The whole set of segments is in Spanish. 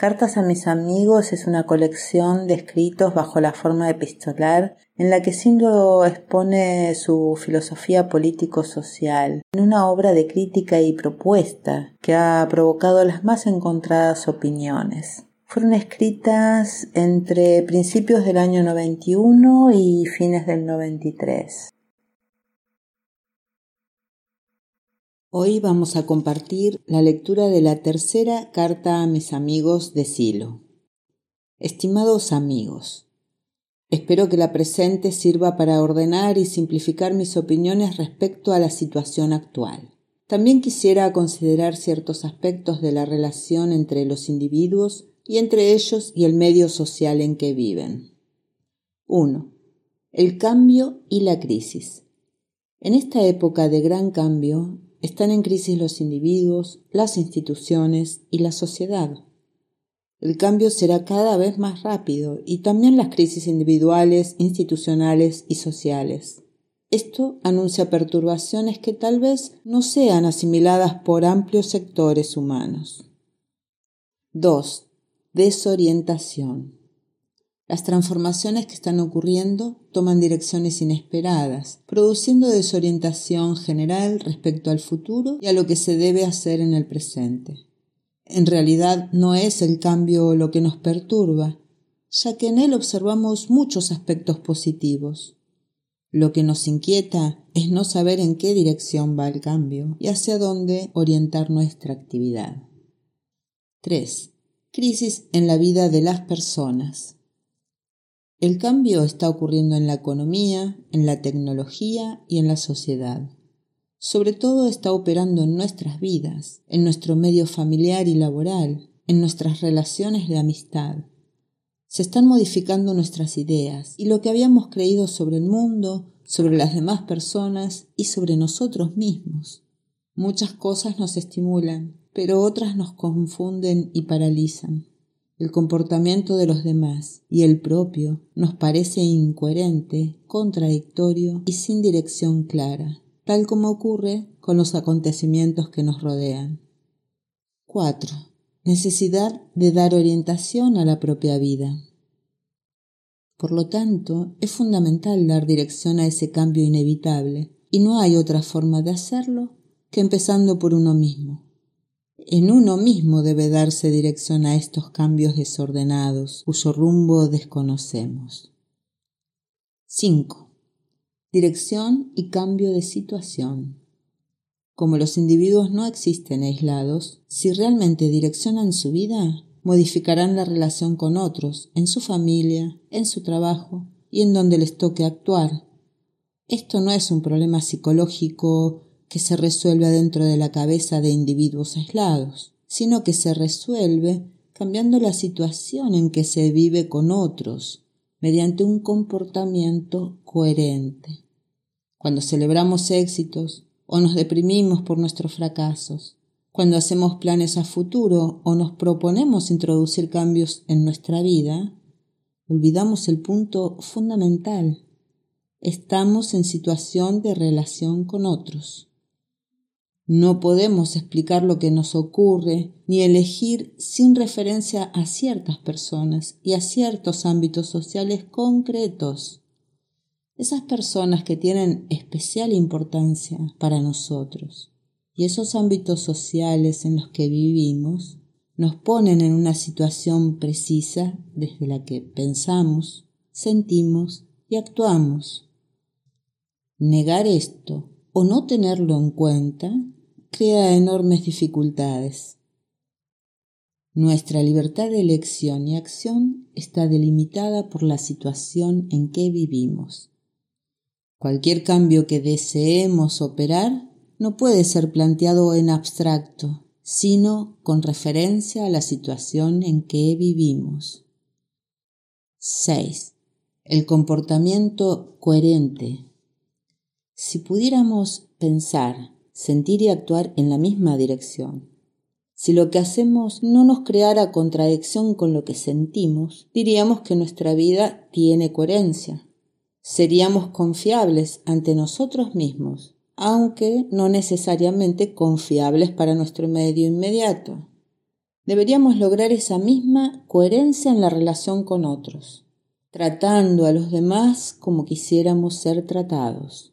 Cartas a mis amigos es una colección de escritos bajo la forma epistolar en la que Sindo expone su filosofía político-social en una obra de crítica y propuesta que ha provocado las más encontradas opiniones. Fueron escritas entre principios del año 91 y fines del 93. Hoy vamos a compartir la lectura de la tercera carta a mis amigos de Silo. Estimados amigos, espero que la presente sirva para ordenar y simplificar mis opiniones respecto a la situación actual. También quisiera considerar ciertos aspectos de la relación entre los individuos y entre ellos y el medio social en que viven. 1. El cambio y la crisis. En esta época de gran cambio, están en crisis los individuos, las instituciones y la sociedad. El cambio será cada vez más rápido y también las crisis individuales, institucionales y sociales. Esto anuncia perturbaciones que tal vez no sean asimiladas por amplios sectores humanos. 2. Desorientación. Las transformaciones que están ocurriendo toman direcciones inesperadas, produciendo desorientación general respecto al futuro y a lo que se debe hacer en el presente. En realidad no es el cambio lo que nos perturba, ya que en él observamos muchos aspectos positivos. Lo que nos inquieta es no saber en qué dirección va el cambio y hacia dónde orientar nuestra actividad. 3. Crisis en la vida de las personas. El cambio está ocurriendo en la economía, en la tecnología y en la sociedad. Sobre todo está operando en nuestras vidas, en nuestro medio familiar y laboral, en nuestras relaciones de amistad. Se están modificando nuestras ideas y lo que habíamos creído sobre el mundo, sobre las demás personas y sobre nosotros mismos. Muchas cosas nos estimulan, pero otras nos confunden y paralizan el comportamiento de los demás y el propio nos parece incoherente, contradictorio y sin dirección clara, tal como ocurre con los acontecimientos que nos rodean. 4. Necesidad de dar orientación a la propia vida. Por lo tanto, es fundamental dar dirección a ese cambio inevitable, y no hay otra forma de hacerlo que empezando por uno mismo en uno mismo debe darse dirección a estos cambios desordenados, cuyo rumbo desconocemos. 5. Dirección y cambio de situación. Como los individuos no existen aislados, si realmente direccionan su vida, modificarán la relación con otros, en su familia, en su trabajo y en donde les toque actuar. Esto no es un problema psicológico que se resuelve dentro de la cabeza de individuos aislados, sino que se resuelve cambiando la situación en que se vive con otros, mediante un comportamiento coherente. Cuando celebramos éxitos o nos deprimimos por nuestros fracasos, cuando hacemos planes a futuro o nos proponemos introducir cambios en nuestra vida, olvidamos el punto fundamental. Estamos en situación de relación con otros. No podemos explicar lo que nos ocurre ni elegir sin referencia a ciertas personas y a ciertos ámbitos sociales concretos. Esas personas que tienen especial importancia para nosotros y esos ámbitos sociales en los que vivimos nos ponen en una situación precisa desde la que pensamos, sentimos y actuamos. Negar esto o no tenerlo en cuenta crea enormes dificultades. Nuestra libertad de elección y acción está delimitada por la situación en que vivimos. Cualquier cambio que deseemos operar no puede ser planteado en abstracto, sino con referencia a la situación en que vivimos. 6. El comportamiento coherente. Si pudiéramos pensar sentir y actuar en la misma dirección. Si lo que hacemos no nos creara contradicción con lo que sentimos, diríamos que nuestra vida tiene coherencia. Seríamos confiables ante nosotros mismos, aunque no necesariamente confiables para nuestro medio inmediato. deberíamos lograr esa misma coherencia en la relación con otros, tratando a los demás como quisiéramos ser tratados.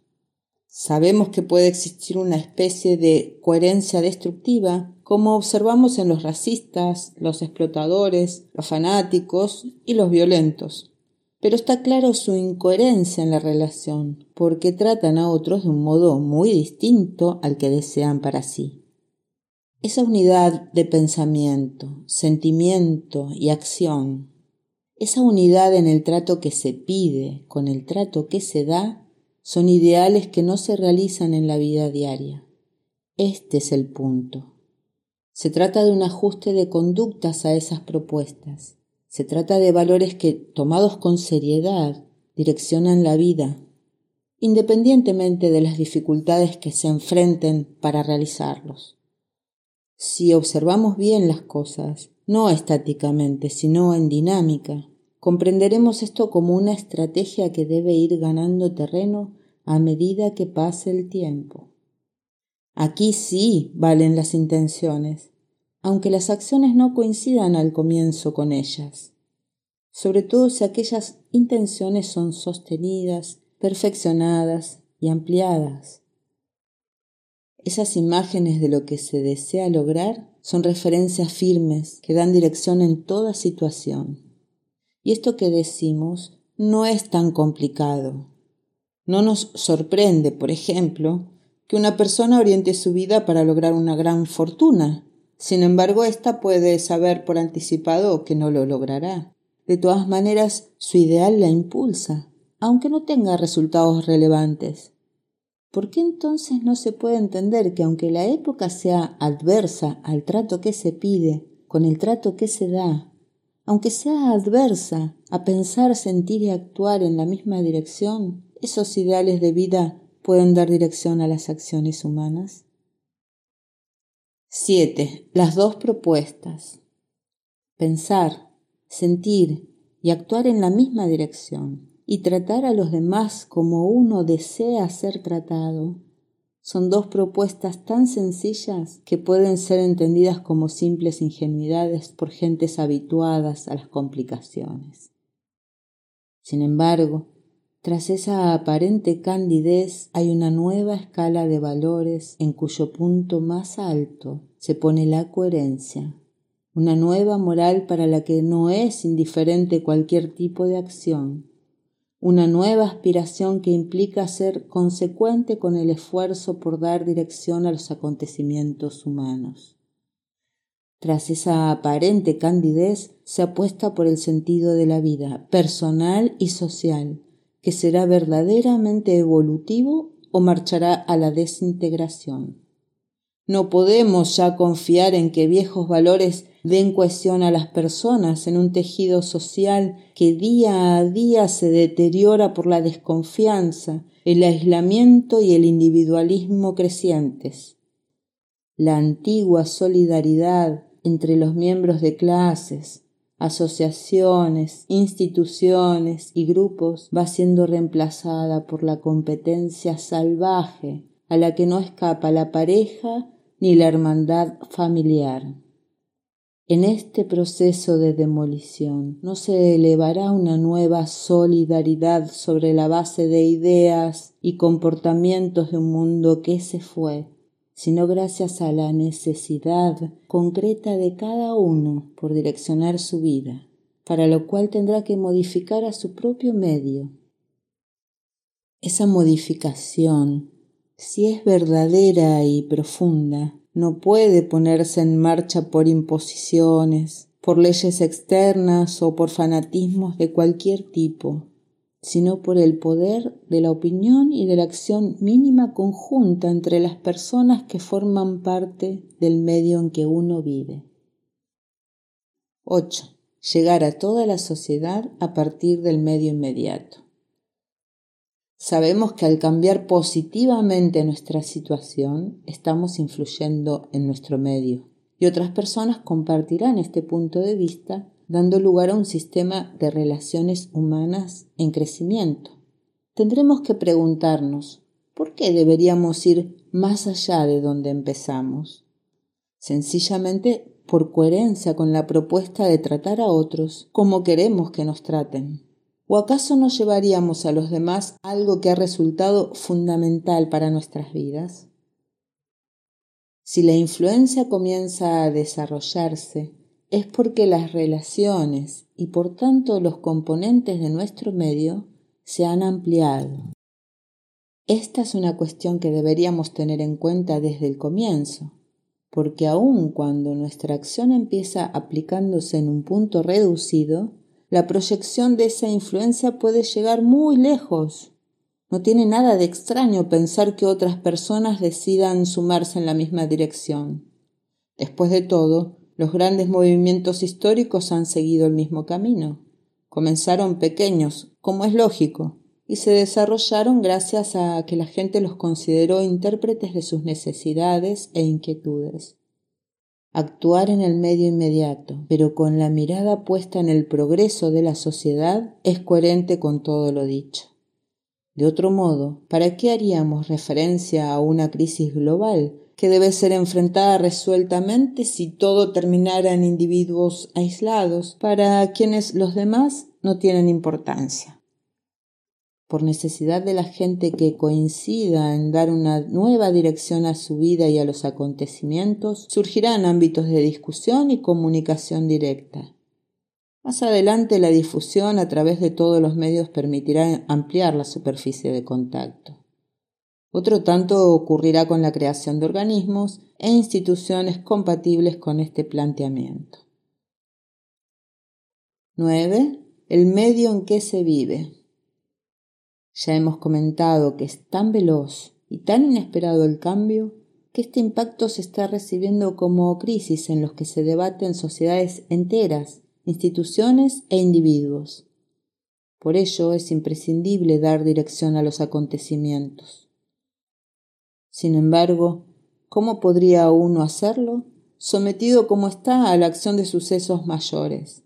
Sabemos que puede existir una especie de coherencia destructiva, como observamos en los racistas, los explotadores, los fanáticos y los violentos. Pero está claro su incoherencia en la relación, porque tratan a otros de un modo muy distinto al que desean para sí. Esa unidad de pensamiento, sentimiento y acción, esa unidad en el trato que se pide con el trato que se da, son ideales que no se realizan en la vida diaria. Este es el punto. Se trata de un ajuste de conductas a esas propuestas. Se trata de valores que, tomados con seriedad, direccionan la vida, independientemente de las dificultades que se enfrenten para realizarlos. Si observamos bien las cosas, no estáticamente, sino en dinámica, Comprenderemos esto como una estrategia que debe ir ganando terreno a medida que pase el tiempo. Aquí sí valen las intenciones, aunque las acciones no coincidan al comienzo con ellas, sobre todo si aquellas intenciones son sostenidas, perfeccionadas y ampliadas. Esas imágenes de lo que se desea lograr son referencias firmes que dan dirección en toda situación. Y esto que decimos no es tan complicado. No nos sorprende, por ejemplo, que una persona oriente su vida para lograr una gran fortuna. Sin embargo, ésta puede saber por anticipado que no lo logrará. De todas maneras, su ideal la impulsa, aunque no tenga resultados relevantes. ¿Por qué entonces no se puede entender que aunque la época sea adversa al trato que se pide, con el trato que se da, aunque sea adversa a pensar, sentir y actuar en la misma dirección, esos ideales de vida pueden dar dirección a las acciones humanas. 7. Las dos propuestas. Pensar, sentir y actuar en la misma dirección y tratar a los demás como uno desea ser tratado son dos propuestas tan sencillas que pueden ser entendidas como simples ingenuidades por gentes habituadas a las complicaciones. Sin embargo, tras esa aparente candidez hay una nueva escala de valores en cuyo punto más alto se pone la coherencia, una nueva moral para la que no es indiferente cualquier tipo de acción, una nueva aspiración que implica ser consecuente con el esfuerzo por dar dirección a los acontecimientos humanos. Tras esa aparente candidez se apuesta por el sentido de la vida, personal y social, que será verdaderamente evolutivo o marchará a la desintegración. No podemos ya confiar en que viejos valores den cohesión a las personas en un tejido social que día a día se deteriora por la desconfianza, el aislamiento y el individualismo crecientes. La antigua solidaridad entre los miembros de clases, asociaciones, instituciones y grupos va siendo reemplazada por la competencia salvaje a la que no escapa la pareja ni la hermandad familiar. En este proceso de demolición no se elevará una nueva solidaridad sobre la base de ideas y comportamientos de un mundo que se fue, sino gracias a la necesidad concreta de cada uno por direccionar su vida, para lo cual tendrá que modificar a su propio medio. Esa modificación, si es verdadera y profunda, no puede ponerse en marcha por imposiciones, por leyes externas o por fanatismos de cualquier tipo, sino por el poder de la opinión y de la acción mínima conjunta entre las personas que forman parte del medio en que uno vive. 8. Llegar a toda la sociedad a partir del medio inmediato. Sabemos que al cambiar positivamente nuestra situación, estamos influyendo en nuestro medio y otras personas compartirán este punto de vista dando lugar a un sistema de relaciones humanas en crecimiento. Tendremos que preguntarnos, ¿por qué deberíamos ir más allá de donde empezamos? Sencillamente por coherencia con la propuesta de tratar a otros como queremos que nos traten. ¿O acaso no llevaríamos a los demás algo que ha resultado fundamental para nuestras vidas? Si la influencia comienza a desarrollarse, es porque las relaciones y por tanto los componentes de nuestro medio se han ampliado. Esta es una cuestión que deberíamos tener en cuenta desde el comienzo, porque aun cuando nuestra acción empieza aplicándose en un punto reducido, la proyección de esa influencia puede llegar muy lejos. No tiene nada de extraño pensar que otras personas decidan sumarse en la misma dirección. Después de todo, los grandes movimientos históricos han seguido el mismo camino. Comenzaron pequeños, como es lógico, y se desarrollaron gracias a que la gente los consideró intérpretes de sus necesidades e inquietudes actuar en el medio inmediato, pero con la mirada puesta en el progreso de la sociedad, es coherente con todo lo dicho. De otro modo, ¿para qué haríamos referencia a una crisis global que debe ser enfrentada resueltamente si todo terminara en individuos aislados para quienes los demás no tienen importancia? Por necesidad de la gente que coincida en dar una nueva dirección a su vida y a los acontecimientos, surgirán ámbitos de discusión y comunicación directa. Más adelante la difusión a través de todos los medios permitirá ampliar la superficie de contacto. Otro tanto ocurrirá con la creación de organismos e instituciones compatibles con este planteamiento. 9. El medio en que se vive. Ya hemos comentado que es tan veloz y tan inesperado el cambio que este impacto se está recibiendo como crisis en los que se debaten sociedades enteras, instituciones e individuos. Por ello es imprescindible dar dirección a los acontecimientos. Sin embargo, ¿cómo podría uno hacerlo? Sometido como está a la acción de sucesos mayores.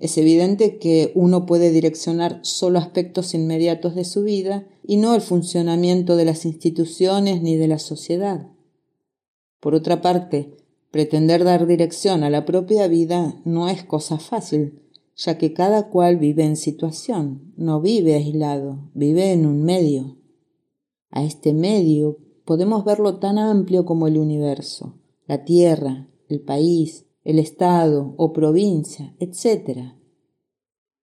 Es evidente que uno puede direccionar solo aspectos inmediatos de su vida y no el funcionamiento de las instituciones ni de la sociedad. Por otra parte, pretender dar dirección a la propia vida no es cosa fácil, ya que cada cual vive en situación, no vive aislado, vive en un medio. A este medio podemos verlo tan amplio como el universo, la Tierra, el país, el Estado o provincia, etc.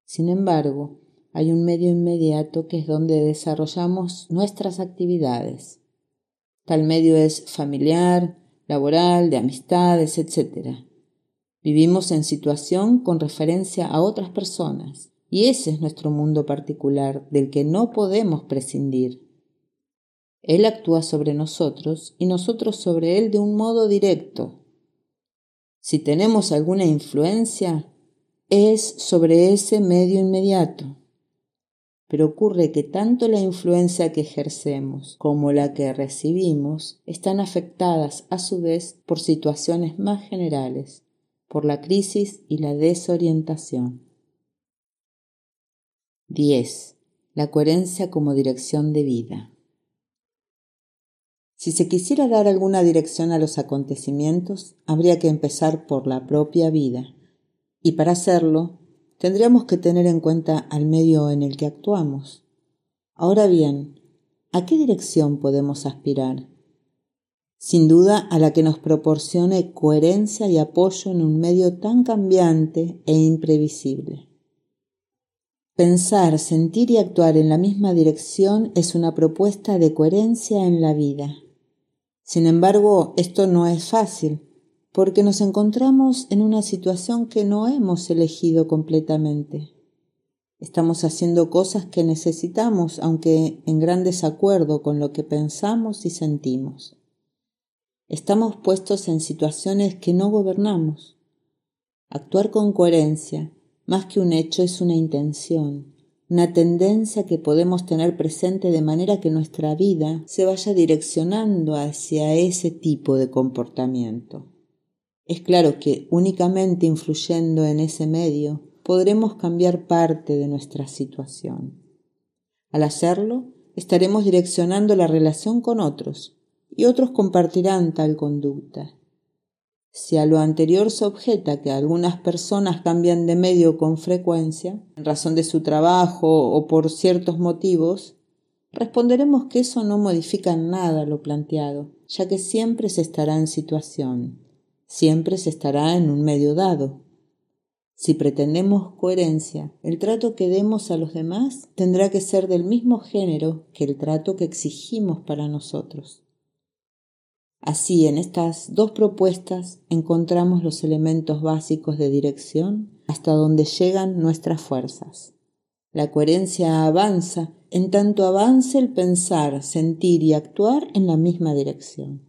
Sin embargo, hay un medio inmediato que es donde desarrollamos nuestras actividades. Tal medio es familiar, laboral, de amistades, etc. Vivimos en situación con referencia a otras personas, y ese es nuestro mundo particular del que no podemos prescindir. Él actúa sobre nosotros y nosotros sobre él de un modo directo, si tenemos alguna influencia, es sobre ese medio inmediato. Pero ocurre que tanto la influencia que ejercemos como la que recibimos están afectadas a su vez por situaciones más generales, por la crisis y la desorientación. 10. La coherencia como dirección de vida. Si se quisiera dar alguna dirección a los acontecimientos, habría que empezar por la propia vida. Y para hacerlo, tendríamos que tener en cuenta al medio en el que actuamos. Ahora bien, ¿a qué dirección podemos aspirar? Sin duda a la que nos proporcione coherencia y apoyo en un medio tan cambiante e imprevisible. Pensar, sentir y actuar en la misma dirección es una propuesta de coherencia en la vida. Sin embargo, esto no es fácil, porque nos encontramos en una situación que no hemos elegido completamente. Estamos haciendo cosas que necesitamos, aunque en gran desacuerdo con lo que pensamos y sentimos. Estamos puestos en situaciones que no gobernamos. Actuar con coherencia, más que un hecho, es una intención, una tendencia que podemos tener presente de manera que nuestra vida se vaya direccionando hacia ese tipo de comportamiento. Es claro que únicamente influyendo en ese medio podremos cambiar parte de nuestra situación. Al hacerlo, estaremos direccionando la relación con otros y otros compartirán tal conducta. Si a lo anterior se objeta que algunas personas cambian de medio con frecuencia, en razón de su trabajo o por ciertos motivos, responderemos que eso no modifica nada lo planteado, ya que siempre se estará en situación, siempre se estará en un medio dado. Si pretendemos coherencia, el trato que demos a los demás tendrá que ser del mismo género que el trato que exigimos para nosotros. Así, en estas dos propuestas encontramos los elementos básicos de dirección hasta donde llegan nuestras fuerzas. La coherencia avanza en tanto avance el pensar, sentir y actuar en la misma dirección.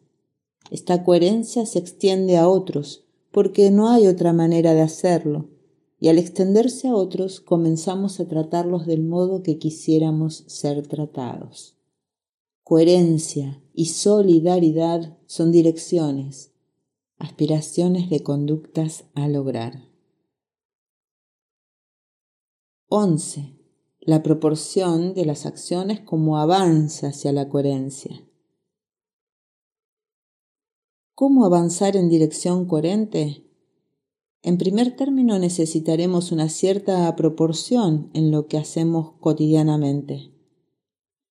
Esta coherencia se extiende a otros, porque no hay otra manera de hacerlo, y al extenderse a otros comenzamos a tratarlos del modo que quisiéramos ser tratados. Coherencia y solidaridad son direcciones, aspiraciones de conductas a lograr. 11. La proporción de las acciones como avance hacia la coherencia. ¿Cómo avanzar en dirección coherente? En primer término necesitaremos una cierta proporción en lo que hacemos cotidianamente.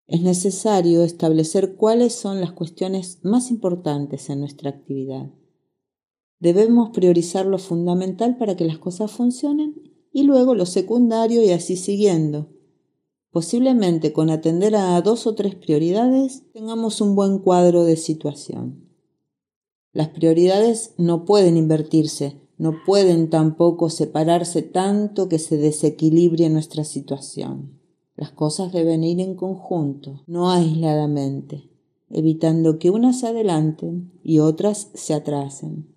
Es necesario establecer cuáles son las cuestiones más importantes en nuestra actividad. Debemos priorizar lo fundamental para que las cosas funcionen y luego lo secundario y así siguiendo. Posiblemente con atender a dos o tres prioridades tengamos un buen cuadro de situación. Las prioridades no pueden invertirse, no pueden tampoco separarse tanto que se desequilibre nuestra situación. Las cosas deben ir en conjunto, no aisladamente, evitando que unas se adelanten y otras se atrasen.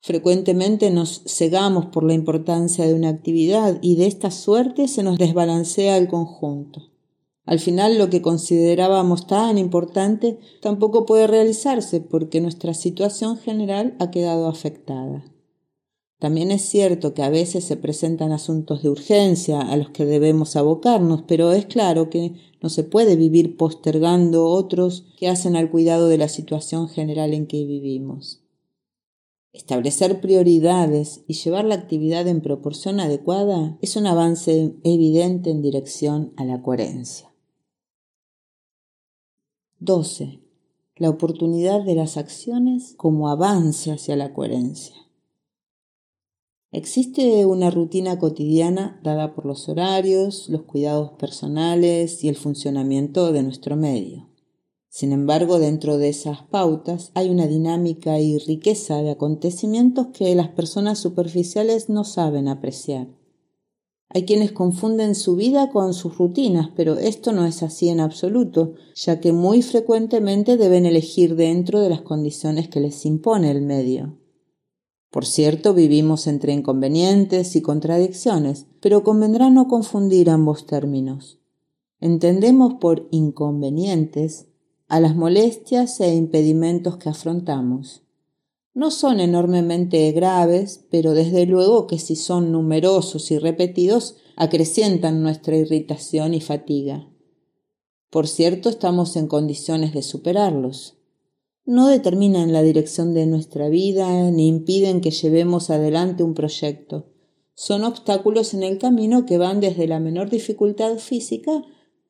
Frecuentemente nos cegamos por la importancia de una actividad y de esta suerte se nos desbalancea el conjunto. Al final lo que considerábamos tan importante tampoco puede realizarse porque nuestra situación general ha quedado afectada. También es cierto que a veces se presentan asuntos de urgencia a los que debemos abocarnos, pero es claro que no se puede vivir postergando otros que hacen al cuidado de la situación general en que vivimos. Establecer prioridades y llevar la actividad en proporción adecuada es un avance evidente en dirección a la coherencia. 12. La oportunidad de las acciones como avance hacia la coherencia. Existe una rutina cotidiana dada por los horarios, los cuidados personales y el funcionamiento de nuestro medio. Sin embargo, dentro de esas pautas hay una dinámica y riqueza de acontecimientos que las personas superficiales no saben apreciar. Hay quienes confunden su vida con sus rutinas, pero esto no es así en absoluto, ya que muy frecuentemente deben elegir dentro de las condiciones que les impone el medio. Por cierto, vivimos entre inconvenientes y contradicciones, pero convendrá no confundir ambos términos. Entendemos por inconvenientes a las molestias e impedimentos que afrontamos. No son enormemente graves, pero desde luego que si son numerosos y repetidos, acrecientan nuestra irritación y fatiga. Por cierto, estamos en condiciones de superarlos no determinan la dirección de nuestra vida ni impiden que llevemos adelante un proyecto. Son obstáculos en el camino que van desde la menor dificultad física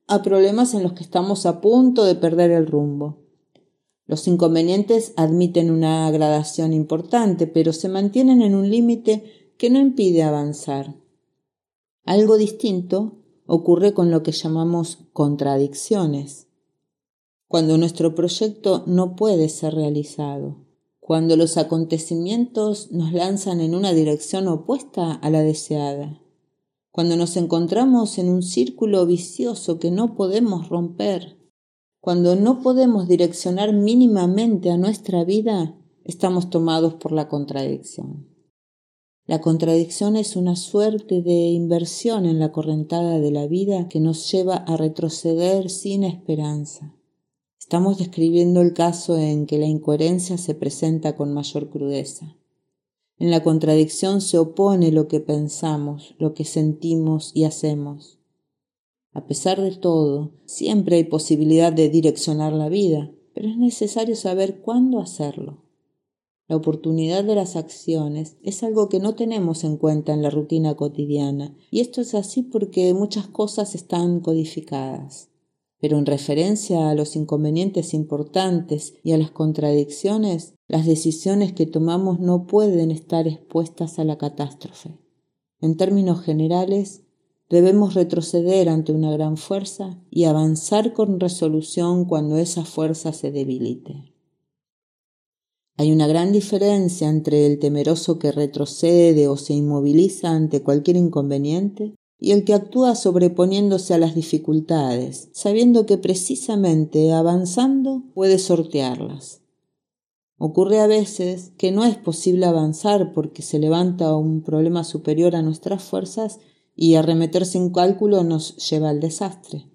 a problemas en los que estamos a punto de perder el rumbo. Los inconvenientes admiten una gradación importante, pero se mantienen en un límite que no impide avanzar. Algo distinto ocurre con lo que llamamos contradicciones cuando nuestro proyecto no puede ser realizado, cuando los acontecimientos nos lanzan en una dirección opuesta a la deseada, cuando nos encontramos en un círculo vicioso que no podemos romper, cuando no podemos direccionar mínimamente a nuestra vida, estamos tomados por la contradicción. La contradicción es una suerte de inversión en la correntada de la vida que nos lleva a retroceder sin esperanza. Estamos describiendo el caso en que la incoherencia se presenta con mayor crudeza. En la contradicción se opone lo que pensamos, lo que sentimos y hacemos. A pesar de todo, siempre hay posibilidad de direccionar la vida, pero es necesario saber cuándo hacerlo. La oportunidad de las acciones es algo que no tenemos en cuenta en la rutina cotidiana, y esto es así porque muchas cosas están codificadas. Pero en referencia a los inconvenientes importantes y a las contradicciones, las decisiones que tomamos no pueden estar expuestas a la catástrofe. En términos generales, debemos retroceder ante una gran fuerza y avanzar con resolución cuando esa fuerza se debilite. Hay una gran diferencia entre el temeroso que retrocede o se inmoviliza ante cualquier inconveniente y el que actúa sobreponiéndose a las dificultades, sabiendo que precisamente avanzando puede sortearlas. Ocurre a veces que no es posible avanzar porque se levanta un problema superior a nuestras fuerzas y arremeter sin cálculo nos lleva al desastre.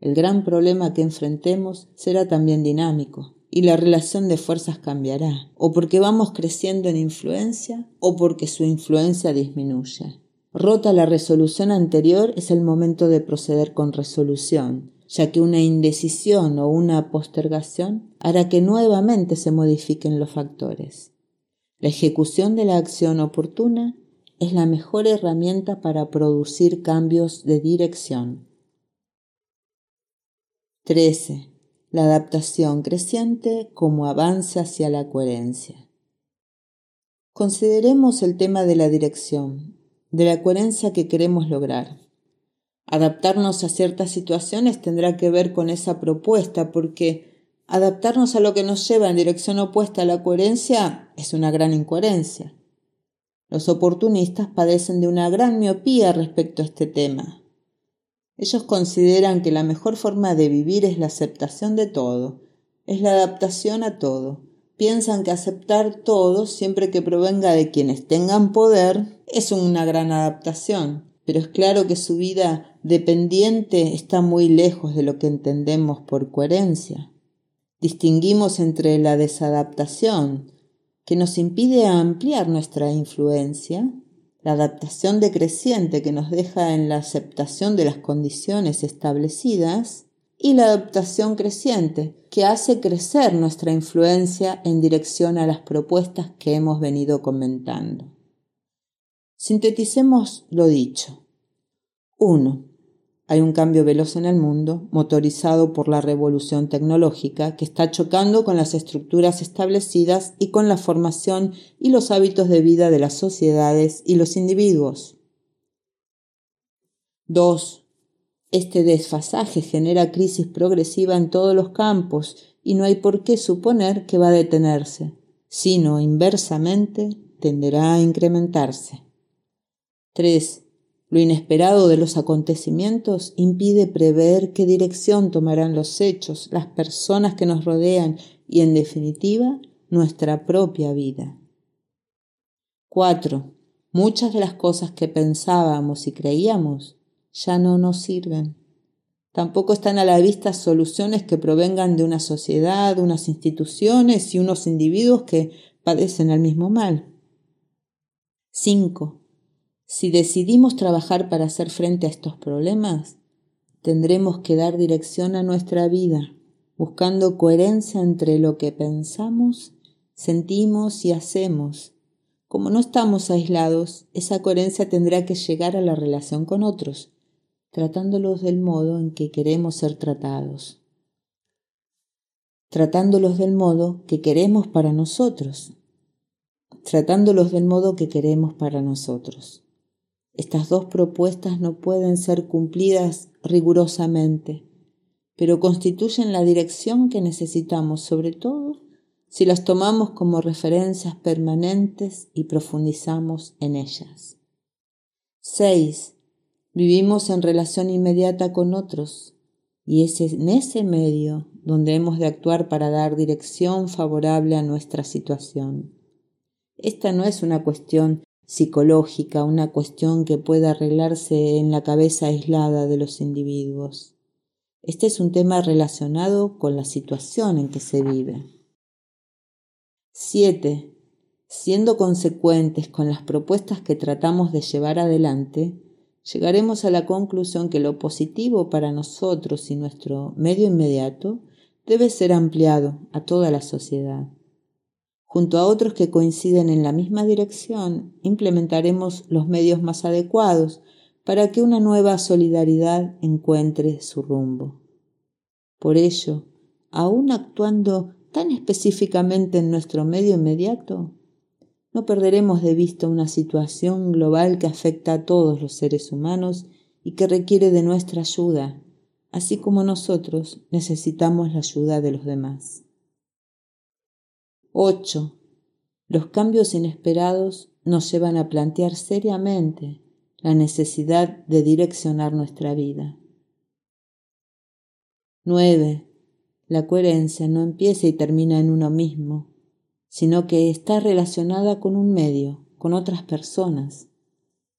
El gran problema que enfrentemos será también dinámico, y la relación de fuerzas cambiará, o porque vamos creciendo en influencia o porque su influencia disminuye. Rota la resolución anterior es el momento de proceder con resolución, ya que una indecisión o una postergación hará que nuevamente se modifiquen los factores. La ejecución de la acción oportuna es la mejor herramienta para producir cambios de dirección. 13 la adaptación creciente como avance hacia la coherencia. Consideremos el tema de la dirección, de la coherencia que queremos lograr. Adaptarnos a ciertas situaciones tendrá que ver con esa propuesta porque adaptarnos a lo que nos lleva en dirección opuesta a la coherencia es una gran incoherencia. Los oportunistas padecen de una gran miopía respecto a este tema. Ellos consideran que la mejor forma de vivir es la aceptación de todo, es la adaptación a todo. Piensan que aceptar todo, siempre que provenga de quienes tengan poder, es una gran adaptación, pero es claro que su vida dependiente está muy lejos de lo que entendemos por coherencia. Distinguimos entre la desadaptación, que nos impide ampliar nuestra influencia, la adaptación decreciente que nos deja en la aceptación de las condiciones establecidas y la adaptación creciente que hace crecer nuestra influencia en dirección a las propuestas que hemos venido comentando. Sinteticemos lo dicho. 1. Hay un cambio veloz en el mundo, motorizado por la revolución tecnológica, que está chocando con las estructuras establecidas y con la formación y los hábitos de vida de las sociedades y los individuos. 2. Este desfasaje genera crisis progresiva en todos los campos y no hay por qué suponer que va a detenerse, sino inversamente tenderá a incrementarse. 3. Lo inesperado de los acontecimientos impide prever qué dirección tomarán los hechos, las personas que nos rodean y, en definitiva, nuestra propia vida. 4. Muchas de las cosas que pensábamos y creíamos ya no nos sirven. Tampoco están a la vista soluciones que provengan de una sociedad, unas instituciones y unos individuos que padecen el mismo mal. 5. Si decidimos trabajar para hacer frente a estos problemas, tendremos que dar dirección a nuestra vida, buscando coherencia entre lo que pensamos, sentimos y hacemos. Como no estamos aislados, esa coherencia tendrá que llegar a la relación con otros, tratándolos del modo en que queremos ser tratados. Tratándolos del modo que queremos para nosotros. Tratándolos del modo que queremos para nosotros. Estas dos propuestas no pueden ser cumplidas rigurosamente, pero constituyen la dirección que necesitamos, sobre todo si las tomamos como referencias permanentes y profundizamos en ellas. 6. Vivimos en relación inmediata con otros y es en ese medio donde hemos de actuar para dar dirección favorable a nuestra situación. Esta no es una cuestión psicológica, una cuestión que puede arreglarse en la cabeza aislada de los individuos. Este es un tema relacionado con la situación en que se vive. 7. Siendo consecuentes con las propuestas que tratamos de llevar adelante, llegaremos a la conclusión que lo positivo para nosotros y nuestro medio inmediato debe ser ampliado a toda la sociedad. Junto a otros que coinciden en la misma dirección, implementaremos los medios más adecuados para que una nueva solidaridad encuentre su rumbo. Por ello, aún actuando tan específicamente en nuestro medio inmediato, no perderemos de vista una situación global que afecta a todos los seres humanos y que requiere de nuestra ayuda, así como nosotros necesitamos la ayuda de los demás. 8. Los cambios inesperados nos llevan a plantear seriamente la necesidad de direccionar nuestra vida. 9. La coherencia no empieza y termina en uno mismo, sino que está relacionada con un medio, con otras personas.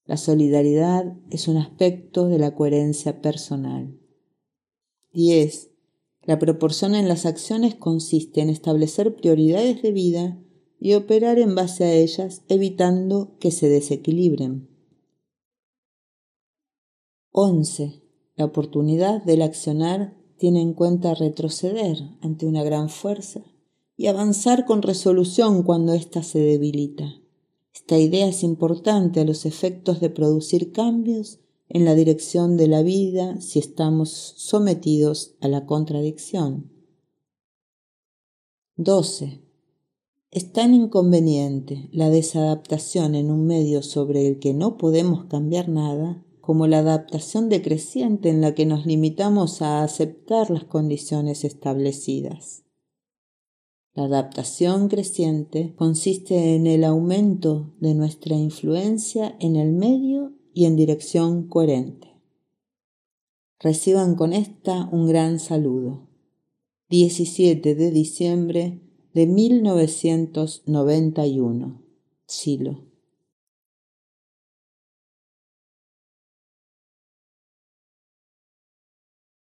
La solidaridad es un aspecto de la coherencia personal. 10. La proporción en las acciones consiste en establecer prioridades de vida y operar en base a ellas, evitando que se desequilibren. 11. La oportunidad del accionar tiene en cuenta retroceder ante una gran fuerza y avanzar con resolución cuando ésta se debilita. Esta idea es importante a los efectos de producir cambios en la dirección de la vida si estamos sometidos a la contradicción. 12. Es tan inconveniente la desadaptación en un medio sobre el que no podemos cambiar nada como la adaptación decreciente en la que nos limitamos a aceptar las condiciones establecidas. La adaptación creciente consiste en el aumento de nuestra influencia en el medio y en dirección coherente. Reciban con esta un gran saludo. 17 de diciembre de 1991. Silo.